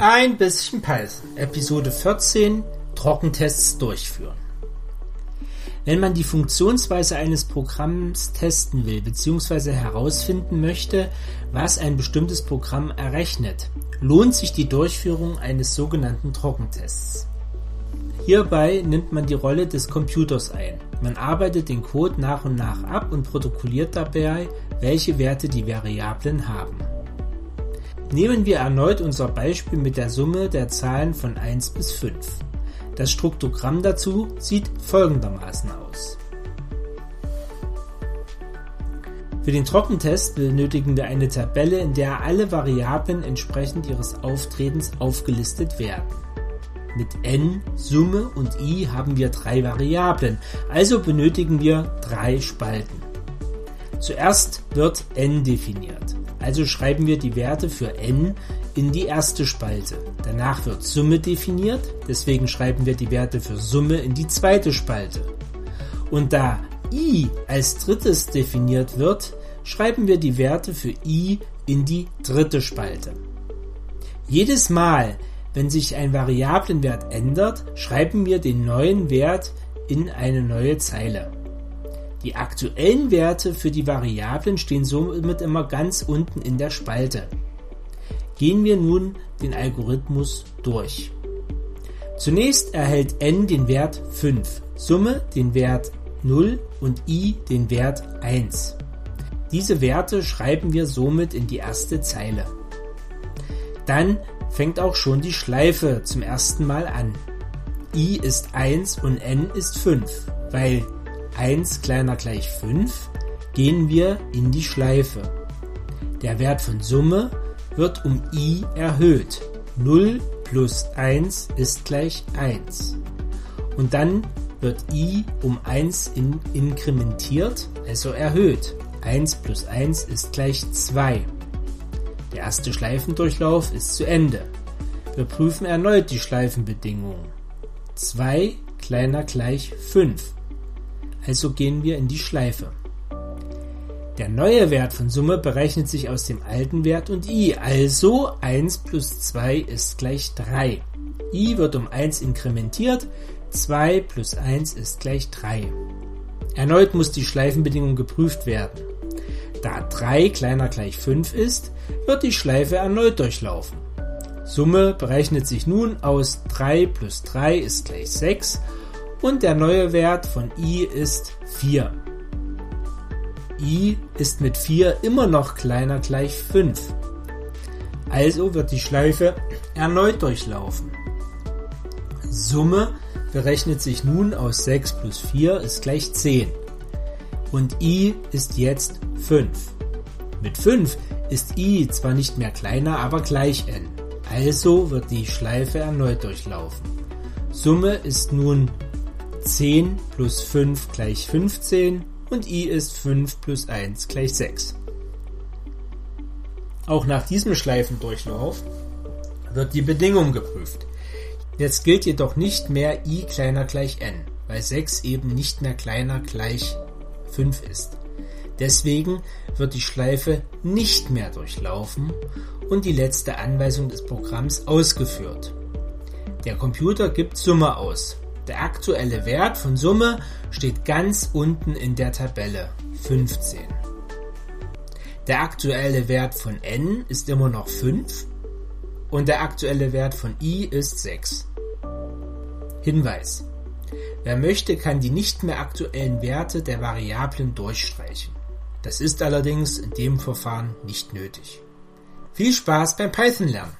Ein bisschen Python, Episode 14, Trockentests durchführen. Wenn man die Funktionsweise eines Programms testen will bzw. herausfinden möchte, was ein bestimmtes Programm errechnet, lohnt sich die Durchführung eines sogenannten Trockentests. Hierbei nimmt man die Rolle des Computers ein. Man arbeitet den Code nach und nach ab und protokolliert dabei, welche Werte die Variablen haben. Nehmen wir erneut unser Beispiel mit der Summe der Zahlen von 1 bis 5. Das Struktogramm dazu sieht folgendermaßen aus. Für den Trockentest benötigen wir eine Tabelle, in der alle Variablen entsprechend ihres Auftretens aufgelistet werden. Mit n, Summe und i haben wir drei Variablen, also benötigen wir drei Spalten. Zuerst wird n definiert. Also schreiben wir die Werte für n in die erste Spalte. Danach wird Summe definiert, deswegen schreiben wir die Werte für Summe in die zweite Spalte. Und da i als drittes definiert wird, schreiben wir die Werte für i in die dritte Spalte. Jedes Mal, wenn sich ein Variablenwert ändert, schreiben wir den neuen Wert in eine neue Zeile. Die aktuellen Werte für die Variablen stehen somit immer ganz unten in der Spalte. Gehen wir nun den Algorithmus durch. Zunächst erhält n den Wert 5, Summe den Wert 0 und i den Wert 1. Diese Werte schreiben wir somit in die erste Zeile. Dann fängt auch schon die Schleife zum ersten Mal an. i ist 1 und n ist 5, weil 1 kleiner gleich 5 gehen wir in die Schleife. Der Wert von Summe wird um i erhöht. 0 plus 1 ist gleich 1. Und dann wird i um 1 in inkrementiert, also erhöht. 1 plus 1 ist gleich 2. Der erste Schleifendurchlauf ist zu Ende. Wir prüfen erneut die Schleifenbedingungen. 2 kleiner gleich 5 also gehen wir in die Schleife. Der neue Wert von Summe berechnet sich aus dem alten Wert und i, also 1 plus 2 ist gleich 3. i wird um 1 inkrementiert, 2 plus 1 ist gleich 3. Erneut muss die Schleifenbedingung geprüft werden. Da 3 kleiner gleich 5 ist, wird die Schleife erneut durchlaufen. Summe berechnet sich nun aus 3 plus 3 ist gleich 6 und der neue Wert von i ist 4. i ist mit 4 immer noch kleiner gleich 5. Also wird die Schleife erneut durchlaufen. Summe berechnet sich nun aus 6 plus 4 ist gleich 10. Und i ist jetzt 5. Mit 5 ist i zwar nicht mehr kleiner, aber gleich n. Also wird die Schleife erneut durchlaufen. Summe ist nun 10 plus 5 gleich 15 und i ist 5 plus 1 gleich 6. Auch nach diesem Schleifendurchlauf wird die Bedingung geprüft. Jetzt gilt jedoch nicht mehr i kleiner gleich n, weil 6 eben nicht mehr kleiner gleich 5 ist. Deswegen wird die Schleife nicht mehr durchlaufen und die letzte Anweisung des Programms ausgeführt. Der Computer gibt Summe aus. Der aktuelle Wert von Summe steht ganz unten in der Tabelle 15. Der aktuelle Wert von n ist immer noch 5 und der aktuelle Wert von i ist 6. Hinweis. Wer möchte, kann die nicht mehr aktuellen Werte der Variablen durchstreichen. Das ist allerdings in dem Verfahren nicht nötig. Viel Spaß beim Python lernen!